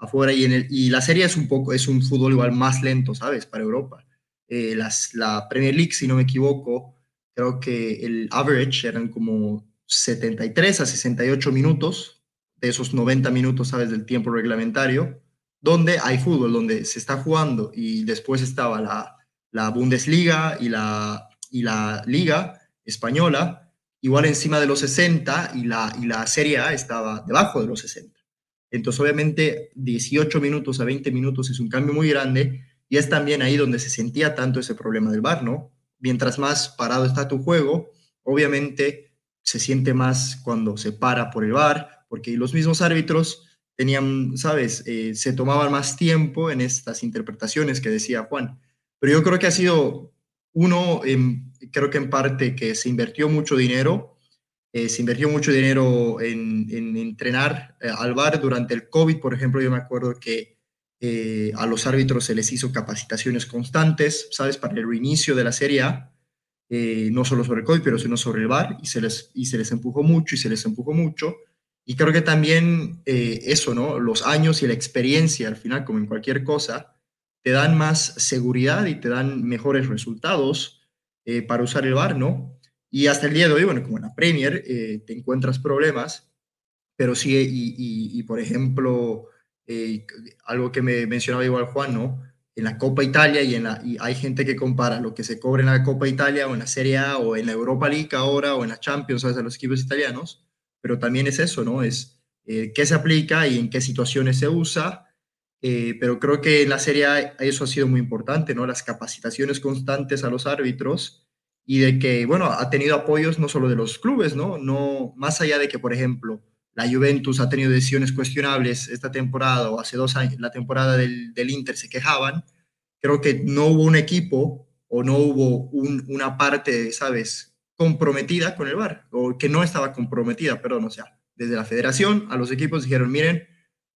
afuera. Y, en el, y la Serie es un poco, es un fútbol igual más lento, ¿sabes? Para Europa. Eh, las, la Premier League, si no me equivoco, creo que el average eran como 73 a 68 minutos, de esos 90 minutos, ¿sabes?, del tiempo reglamentario, donde hay fútbol, donde se está jugando y después estaba la, la Bundesliga y la, y la Liga Española, igual encima de los 60 y la, y la Serie A estaba debajo de los 60. Entonces, obviamente, 18 minutos a 20 minutos es un cambio muy grande y es también ahí donde se sentía tanto ese problema del VAR, ¿no? mientras más parado está tu juego, obviamente se siente más cuando se para por el bar, porque los mismos árbitros tenían, sabes, eh, se tomaban más tiempo en estas interpretaciones que decía Juan. Pero yo creo que ha sido uno, creo que en parte que se invirtió mucho dinero, eh, se invirtió mucho dinero en, entrenar eh, al bar durante el COVID, por ejemplo, yo me acuerdo que eh, a los árbitros se les hizo capacitaciones constantes, ¿sabes? Para el reinicio de la Serie A, no solo sobre el COVID, pero sino sobre el VAR, y se, les, y se les empujó mucho y se les empujó mucho. Y creo que también eso, ¿no? Los años y la experiencia, al final, como en cualquier cosa, te dan más seguridad y te dan mejores resultados para usar el VAR, ¿no? Y hasta el día de hoy, bueno, como en la Premier, te encuentras problemas, pero sí, y, y por ejemplo, eh, algo que me mencionaba igual Juan, ¿no? En la Copa Italia y, en la, y hay gente que compara lo que se cobra en la Copa Italia o en la Serie A o en la Europa League ahora o en la Champions, ¿sabes? A los equipos italianos, pero también es eso, ¿no? Es eh, qué se aplica y en qué situaciones se usa. Eh, pero creo que en la Serie A eso ha sido muy importante, ¿no? Las capacitaciones constantes a los árbitros y de que, bueno, ha tenido apoyos no solo de los clubes, ¿no? no más allá de que, por ejemplo, la Juventus ha tenido decisiones cuestionables esta temporada o hace dos años, la temporada del, Inter se quejaban, creo que no hubo un equipo o no hubo una parte, ¿sabes?, comprometida con el VAR, o que no estaba comprometida, perdón, o sea, desde la federación a los equipos dijeron, miren,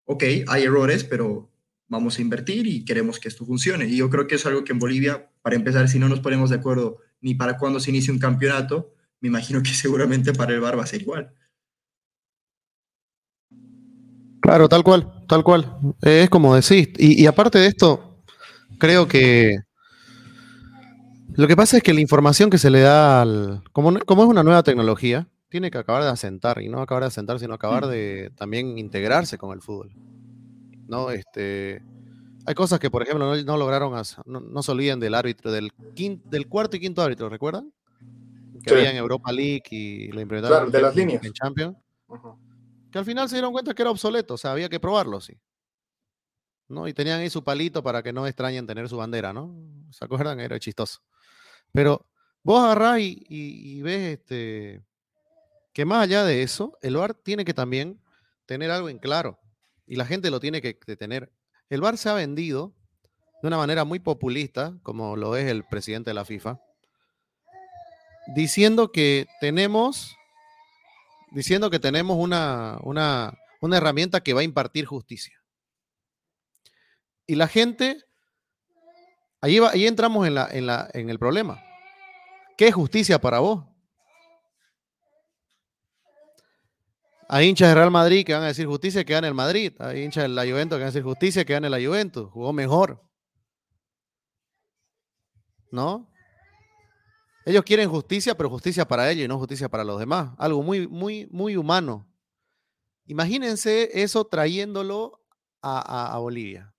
ok, hay errores, pero vamos a invertir y queremos que esto funcione. Y yo creo que es algo que en Bolivia, para empezar, si no nos ponemos de acuerdo ni para cuándo se inicie un campeonato, me imagino que seguramente para el VAR va a ser igual. Claro, tal cual, tal cual. Es como decís. Y, aparte de esto, creo que lo que pasa es que la información que se le da al. Como, como es una nueva tecnología, tiene que acabar de asentar. Y no acabar de asentar, sino acabar de también integrarse con el fútbol. ¿No? Este. Hay cosas que, por ejemplo, no, lograron, no, se olviden del árbitro, del, del cuarto y quinto árbitro, ¿recuerdan? Que había en Europa League y lo implementaron de las líneas. en Champions que al final se dieron cuenta que era obsoleto, o sea, había que probarlo, sí. ¿no? Y tenían ahí su palito para que no extrañen tener su bandera, ¿no? ¿Se acuerdan? Era chistoso. Pero vos agarrás y, ves este, que más allá de eso, el VAR tiene que también tener algo en claro. Y la gente lo tiene que tener. El VAR se ha vendido de una manera muy populista, como lo es el presidente de la FIFA, diciendo que tenemos diciendo que tenemos una, una, herramienta que va a impartir justicia. Y la gente, ahí, ahí entramos en, la, en, la, en el problema. ¿Qué es justicia para vos? Hay hinchas de Real Madrid que van a decir justicia que gane el Madrid. Hay hinchas de la Juventus que van a decir justicia que gane la Juventus. Jugó mejor. ¿No? Ellos quieren justicia, pero justicia para ellos y no justicia para los demás. Algo muy, muy, muy humano. Imagínense eso trayéndolo a, Bolivia.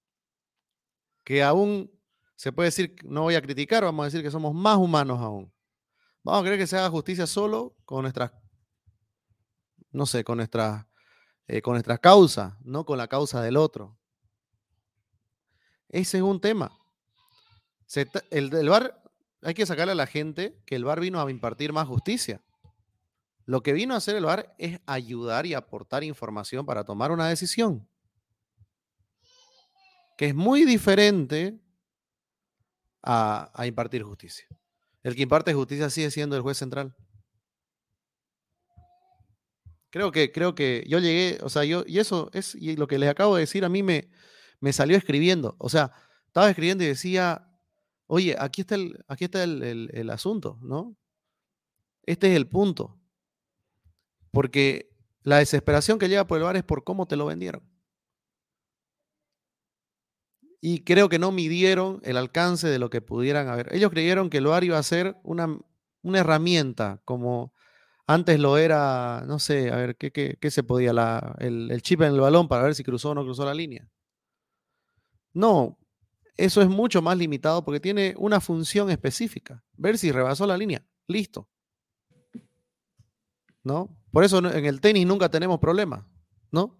Que aún se puede decir, no voy a criticar, vamos a decir que somos más humanos aún. Vamos a creer que se haga justicia solo con nuestras, no sé, con nuestras, eh, con causas, no con la causa del otro. Ese es un tema. el, el bar hay que sacarle a la gente que el VAR vino a impartir más justicia. Lo que vino a hacer el VAR es ayudar y aportar información para tomar una decisión. Que es muy diferente a, impartir justicia. El que imparte justicia sigue siendo el juez central. Creo que, creo que yo llegué, o sea, yo, y eso es, y lo que les acabo de decir a mí me, me salió escribiendo. O sea, estaba escribiendo y decía, oye, aquí está el, aquí está el, asunto, ¿no? Este es el punto. Porque la desesperación que llega por el bar es por cómo te lo vendieron. Y creo que no midieron el alcance de lo que pudieran haber. Ellos creyeron que el bar iba a ser una, una herramienta, como antes lo era, no sé, a ver, ¿qué, se podía? La, el, el, chip en el balón para ver si cruzó o no cruzó la línea. No, eso es mucho más limitado porque tiene una función específica. Ver si rebasó la línea. Listo. ¿No? Por eso en el tenis nunca tenemos problemas, ¿no?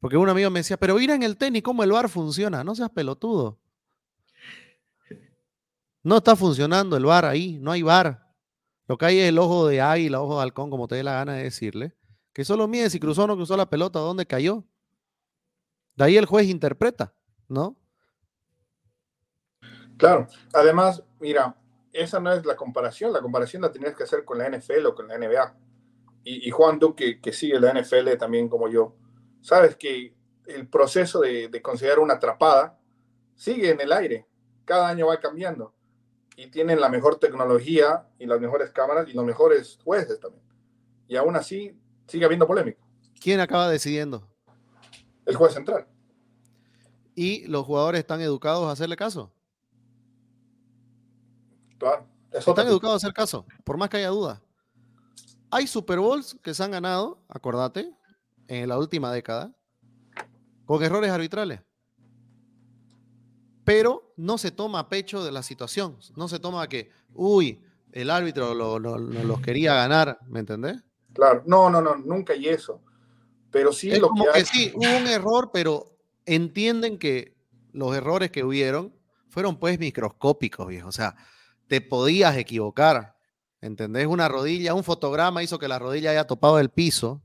Porque un amigo me decía, pero mira en el tenis cómo el bar funciona. No seas pelotudo. No está funcionando el bar ahí, no hay bar. Lo que hay es el ojo de águila, ojo de halcón, como te dé la gana de decirle, que solo mide si cruzó o no cruzó la pelota, dónde cayó. De ahí el juez interpreta, ¿no? Claro, además, mira, esa no es la comparación, la comparación la tienes que hacer con la NFL o con la NBA. Y, Juan, tú que, sigue la NFL también como yo, sabes que el proceso de, de considerar una atrapada sigue en el aire, cada año va cambiando y tienen la mejor tecnología y las mejores cámaras y los mejores jueces también. Y aún así sigue habiendo polémica. ¿Quién acaba decidiendo? El juez central. ¿Y los jugadores están educados a hacerle caso? Están educados a hacer caso, por más que haya duda. Hay Super Bowls que se han ganado, acordate, en la última década, con errores arbitrales. Pero no se toma a pecho de la situación. No se toma que, uy, el árbitro lo, los quería ganar, ¿me entendés? Claro, no, no, no, nunca hay eso. Pero sí lo como que, sí, hubo un error, pero entienden que los errores que hubieron fueron pues microscópicos, viejo. O sea, te podías equivocar. ¿Entendés? Una rodilla, un fotograma hizo que la rodilla haya topado el piso.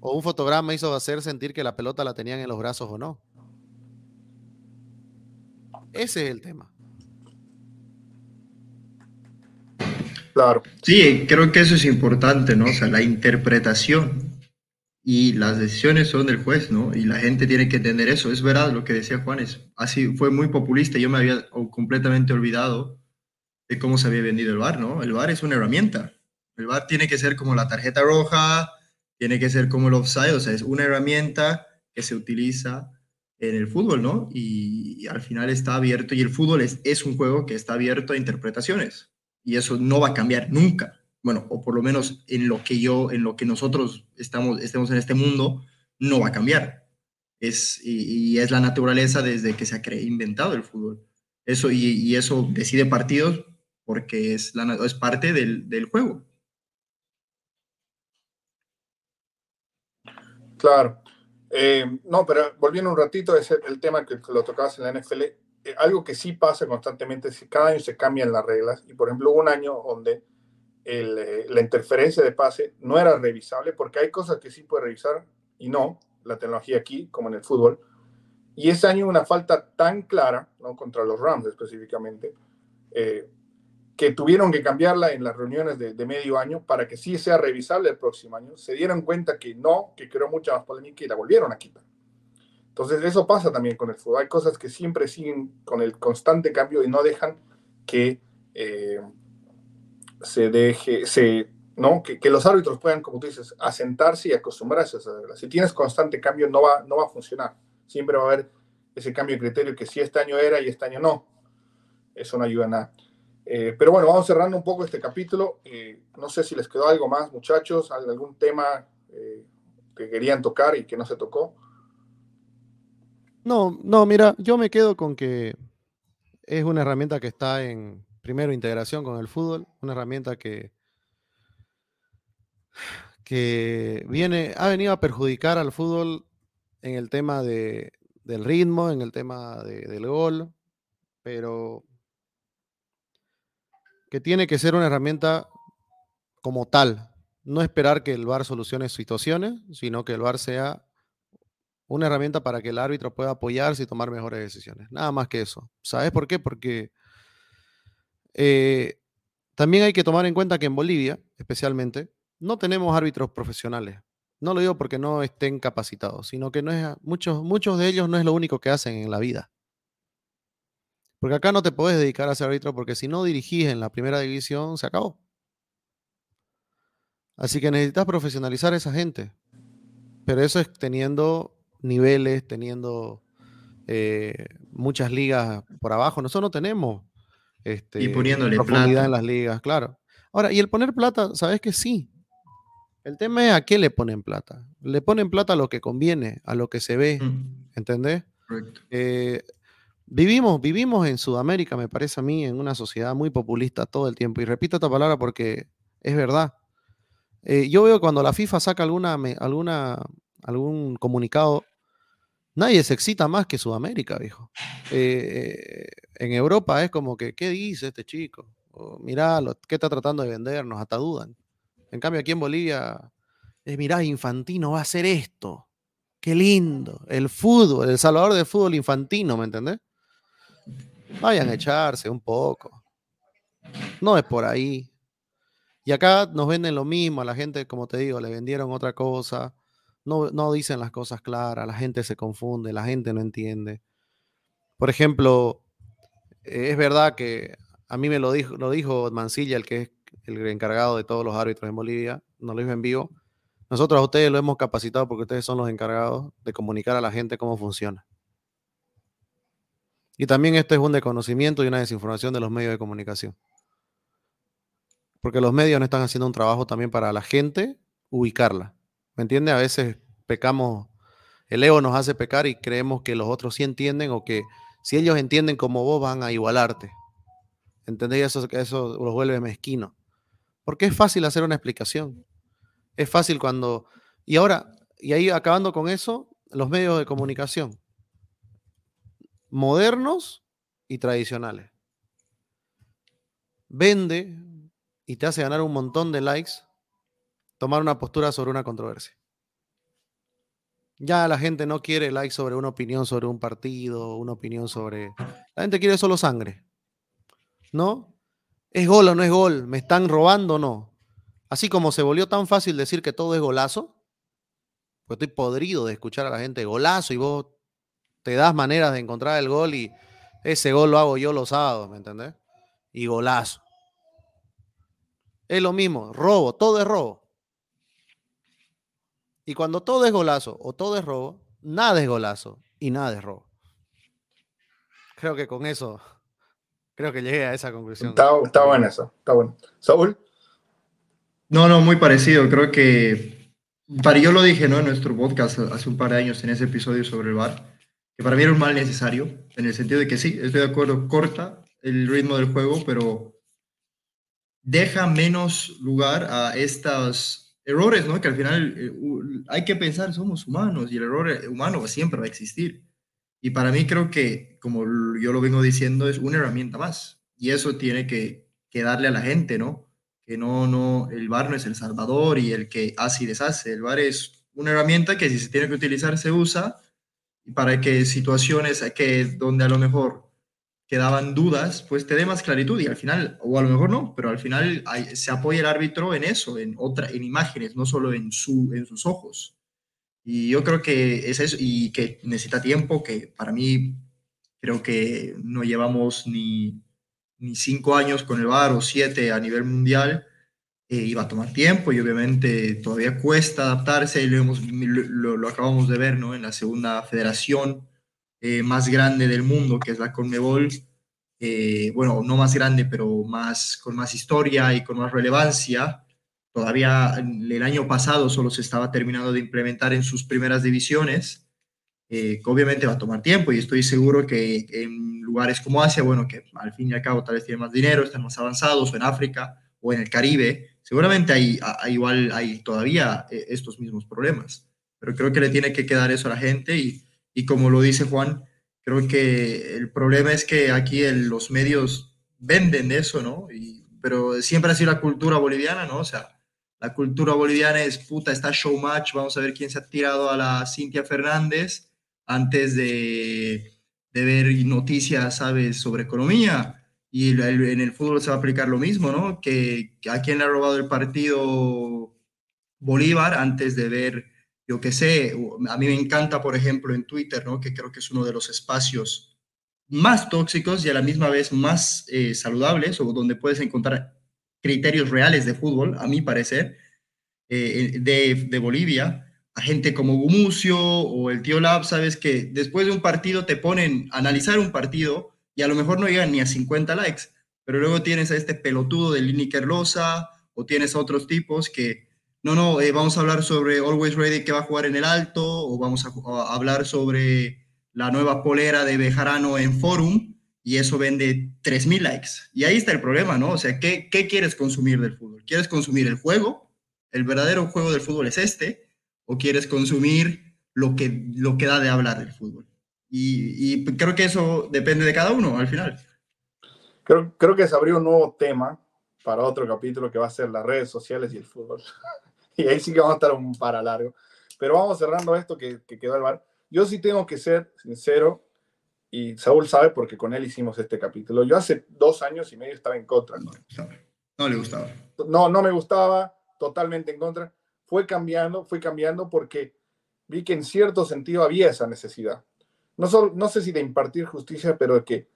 O un fotograma hizo hacer sentir que la pelota la tenían en los brazos o no. Ese es el tema. Claro. Sí, creo que eso es importante, ¿no? O sea, la interpretación y las decisiones son del juez, ¿no? Y la gente tiene que entender eso. Es verdad lo que decía Juanes. Así fue muy populista. Yo me había completamente olvidado de cómo se había vendido el VAR, ¿no? El VAR es una herramienta. El VAR tiene que ser como la tarjeta roja, tiene que ser como el offside, o sea, es una herramienta que se utiliza en el fútbol, ¿no? Y, al final está abierto, y el fútbol es, un juego que está abierto a interpretaciones, y eso no va a cambiar nunca bueno, o por lo menos en lo que yo, en lo que nosotros estamos, estemos en este mundo, no va a cambiar. Es, y, es la naturaleza desde que se ha inventado el fútbol. Eso, y, eso decide partidos porque es, la, es parte del juego. Claro. Eh, no, pero volviendo un ratito, es el, tema que lo tocabas en la NFL. Eh, algo que sí pasa constantemente es que cada año se cambian las reglas. Y por ejemplo, hubo un año donde eh, la interferencia de pase no era revisable, porque hay cosas que sí puede revisar y no, la tecnología aquí, como en el fútbol. Y ese año una falta tan clara, ¿no? contra los Rams específicamente, eh, que tuvieron que cambiarla en las reuniones de, medio año para que sí sea revisable el próximo año. Se dieron cuenta que no, que creó mucha más polémica y la volvieron a quitar. Entonces eso pasa también con el fútbol. Hay cosas que siempre siguen con el constante cambio y no dejan que... Eh, se deje, se, ¿no? Que, los árbitros puedan, como tú dices, asentarse y acostumbrarse a esa regla. Si tienes constante cambio, no va, no va a funcionar. Siempre va a haber ese cambio de criterio que si este año era y este año no. Eso no ayuda a nada. Eh, pero bueno, vamos cerrando un poco este capítulo. Eh, no sé si les quedó algo más, muchachos, algún tema eh, que querían tocar y que no se tocó. No, no, mira, yo me quedo con que es una herramienta que está en, primero, integración con el fútbol, una herramienta que, que viene, ha venido a perjudicar al fútbol en el tema de, del ritmo, en el tema del gol, pero que tiene que ser una herramienta como tal, no esperar que el VAR solucione situaciones, sino que el VAR sea una herramienta para que el árbitro pueda apoyarse y tomar mejores decisiones. Nada más que eso. ¿Sabes por qué? Porque eh, también hay que tomar en cuenta que en Bolivia, especialmente, no tenemos árbitros profesionales. No lo digo porque no estén capacitados, sino que no es, muchos, muchos de ellos no es lo único que hacen en la vida. Porque acá no te puedes dedicar a ser árbitro porque si no dirigís en la primera división, se acabó. Así que necesitas profesionalizar a esa gente. Pero eso es teniendo niveles, teniendo eh, muchas ligas por abajo. Nosotros no tenemos este, y poniéndole profundidad en las ligas, claro. Ahora, y el poner plata, sabes que sí. El tema es a qué le ponen plata. Le ponen plata a lo que conviene, a lo que se ve, mm. ¿entendés? Correcto. Eh, Vivimos, vivimos en Sudamérica, me parece a mí, en una sociedad muy populista todo el tiempo. Y repito esta palabra porque es verdad. Eh, yo veo cuando la FIFA saca alguna, alguna, algún comunicado, nadie se excita más que Sudamérica, viejo. Eh, en Europa es como que, ¿qué dice este chico? mirá, ¿qué está tratando de vendernos? Hasta dudan. En cambio, aquí en Bolivia, es, mirá, Infantino va a hacer esto. Qué lindo. El fútbol, el salvador del fútbol infantino, ¿me entendés? Vayan a echarse un poco. No es por ahí. Y acá nos venden lo mismo, a la gente, como te digo, le vendieron otra cosa. No, no dicen las cosas claras, la gente se confunde, la gente no entiende. Por ejemplo, eh, es verdad que a mí me lo dijo, lo dijo Mancilla, el que es el encargado de todos los árbitros en Bolivia, nos lo dijo en vivo. Nosotros a ustedes lo hemos capacitado porque ustedes son los encargados de comunicar a la gente cómo funciona. Y también esto es un desconocimiento y una desinformación de los medios de comunicación. Porque los medios no están haciendo un trabajo también para la gente ubicarla. ¿Me entiende? A veces pecamos, el ego nos hace pecar y creemos que los otros sí entienden o que si ellos entienden como vos van a igualarte. ¿Entendéis? Eso, eso los vuelve mezquino. Porque es fácil hacer una explicación. Es fácil cuando... Y ahora, y ahí acabando con eso, los medios de comunicación modernos y tradicionales. Vende y te hace ganar un montón de likes tomar una postura sobre una controversia. Ya la gente no quiere likes sobre una opinión sobre un partido, una opinión sobre... La gente quiere solo sangre. ¿No? ¿Es gol o no es gol? ¿Me están robando o no? Así como se volvió tan fácil decir que todo es golazo, pues estoy podrido de escuchar a la gente golazo y vos te das maneras de encontrar el gol y ese gol lo hago yo los sábados, ¿me entendés? Y golazo. Es lo mismo, robo, todo es robo. Y cuando todo es golazo o todo es robo, nada es golazo y nada es robo. Creo que con eso, creo que llegué a esa conclusión. Está, está bueno eso, está bueno. Saúl. No, no, muy parecido. Creo que, para yo lo dije, ¿no? En nuestro podcast hace un par de años en ese episodio sobre el bar que para mí era un mal necesario, en el sentido de que sí, estoy de acuerdo, corta el ritmo del juego, pero deja menos lugar a estos errores, ¿no? Que al final eh, hay que pensar, somos humanos y el error humano siempre va a existir. Y para mí creo que, como yo lo vengo diciendo, es una herramienta más. Y eso tiene que, que darle a la gente, ¿no? Que no, no, el bar no es el salvador y el que hace y deshace. El bar es una herramienta que si se tiene que utilizar, se usa para que situaciones que donde a lo mejor quedaban dudas, pues te dé más claritud y al final, o a lo mejor no, pero al final se apoya el árbitro en eso, en, otra, en imágenes, no solo en, su, en sus ojos. Y yo creo que es eso, y que necesita tiempo, que para mí creo que no llevamos ni, ni cinco años con el VAR o siete a nivel mundial, eh, iba a tomar tiempo y obviamente todavía cuesta adaptarse y lo, hemos, lo, acabamos de ver ¿no? en la segunda federación eh, más grande del mundo, que es la Conmebol. Eh, bueno, no más grande, pero más, con más historia y con más relevancia. Todavía el año pasado solo se estaba terminando de implementar en sus primeras divisiones, que obviamente va a tomar tiempo y estoy seguro que en lugares como Asia, bueno, que al fin y al cabo tal vez tienen más dinero, están más avanzados, o en África o en el Caribe, Seguramente hay, igual hay todavía eh, estos mismos problemas, pero creo que le tiene que quedar eso a la gente y, y como lo dice Juan, creo que el problema es que aquí los medios venden eso, ¿no? Y, pero siempre ha sido la cultura boliviana, ¿no? O sea, la cultura boliviana es puta, está showmatch, vamos a ver quién se ha tirado a la Cintia Fernández antes de, de ver noticias, ¿sabes?, sobre economía. Y en el fútbol se va a aplicar lo mismo, ¿no? Que a quién le ha robado el partido Bolívar antes de ver, yo qué sé, a mí me encanta, por ejemplo, en Twitter, ¿no? que creo que es uno de los espacios más tóxicos y a la misma vez más eh, saludables o donde puedes encontrar criterios reales de fútbol, a mi parecer, eh, de, de, Bolivia, a gente como Gumucio o el tío Lab, sabes que después de un partido te ponen a analizar un partido y a lo mejor no llegan ni a 50 likes, pero luego tienes a este pelotudo de Lineker Loza o tienes a otros tipos que, no, no, eh, vamos a hablar sobre Always Ready que va a jugar en el alto o vamos a, hablar sobre la nueva polera de Bejarano en Forum y eso vende 3.000 likes. Y ahí está el problema, ¿no? O sea, ¿qué, ¿qué quieres consumir del fútbol? ¿Quieres consumir el juego? ¿El verdadero juego del fútbol es este? ¿O quieres consumir lo que, lo que da de hablar del fútbol? Y, creo que eso depende de cada uno al final. Creo, creo que se abrió un nuevo tema para otro capítulo que va a ser las redes sociales y el fútbol. y ahí sí que vamos a estar un para largo. Pero vamos cerrando esto que, que quedó al bar. Yo sí tengo que ser sincero, y Saúl sabe porque con él hicimos este capítulo. Yo hace dos años y medio estaba en contra. No, no le gustaba. No, no me gustaba, totalmente en contra. Fue cambiando, fue cambiando porque vi que en cierto sentido había esa necesidad no, solo, no sé si de impartir justicia, pero de que,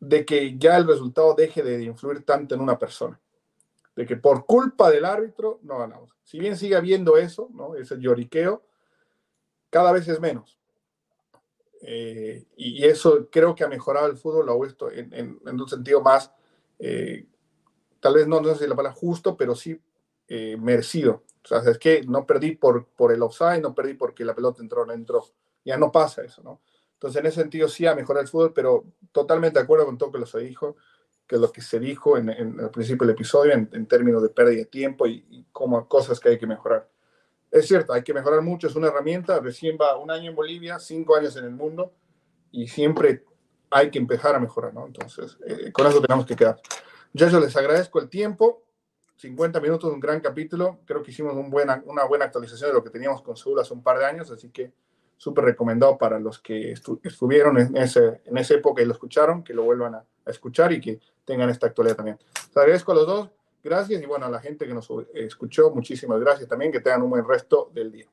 de que ya el resultado deje de influir tanto en una persona. De que por culpa del árbitro no ganamos. Si bien sigue habiendo eso, ¿no? ese lloriqueo, cada vez es menos. Eh, y eso creo que ha mejorado el fútbol, lo ha puesto en, en, un sentido más, eh, tal vez no, no sé si la palabra justo, pero sí eh, merecido. O sea, es que no perdí por, por el offside, no perdí porque la pelota entró no entró. Ya no pasa eso, ¿no? Entonces, en ese sentido sí ha mejorado el fútbol, pero totalmente de acuerdo con todo lo que se dijo, que lo que se dijo en, el principio del episodio en, términos de pérdida de tiempo y, como cosas que hay que mejorar. Es cierto, hay que mejorar mucho, es una herramienta, recién va un año en Bolivia, cinco años en el mundo, y siempre hay que empezar a mejorar, ¿no? Entonces, eh, con eso tenemos que quedar. yo les agradezco el tiempo, 50 minutos, un gran capítulo, creo que hicimos una buena actualización de lo que teníamos con Seúl hace un par de años, así que súper recomendado para los que estuvieron en, ese, en esa época y lo escucharon, que lo vuelvan a, escuchar y que tengan esta actualidad también. Les agradezco a los dos, gracias y bueno, a la gente que nos escuchó, muchísimas gracias también, que tengan un buen resto del día.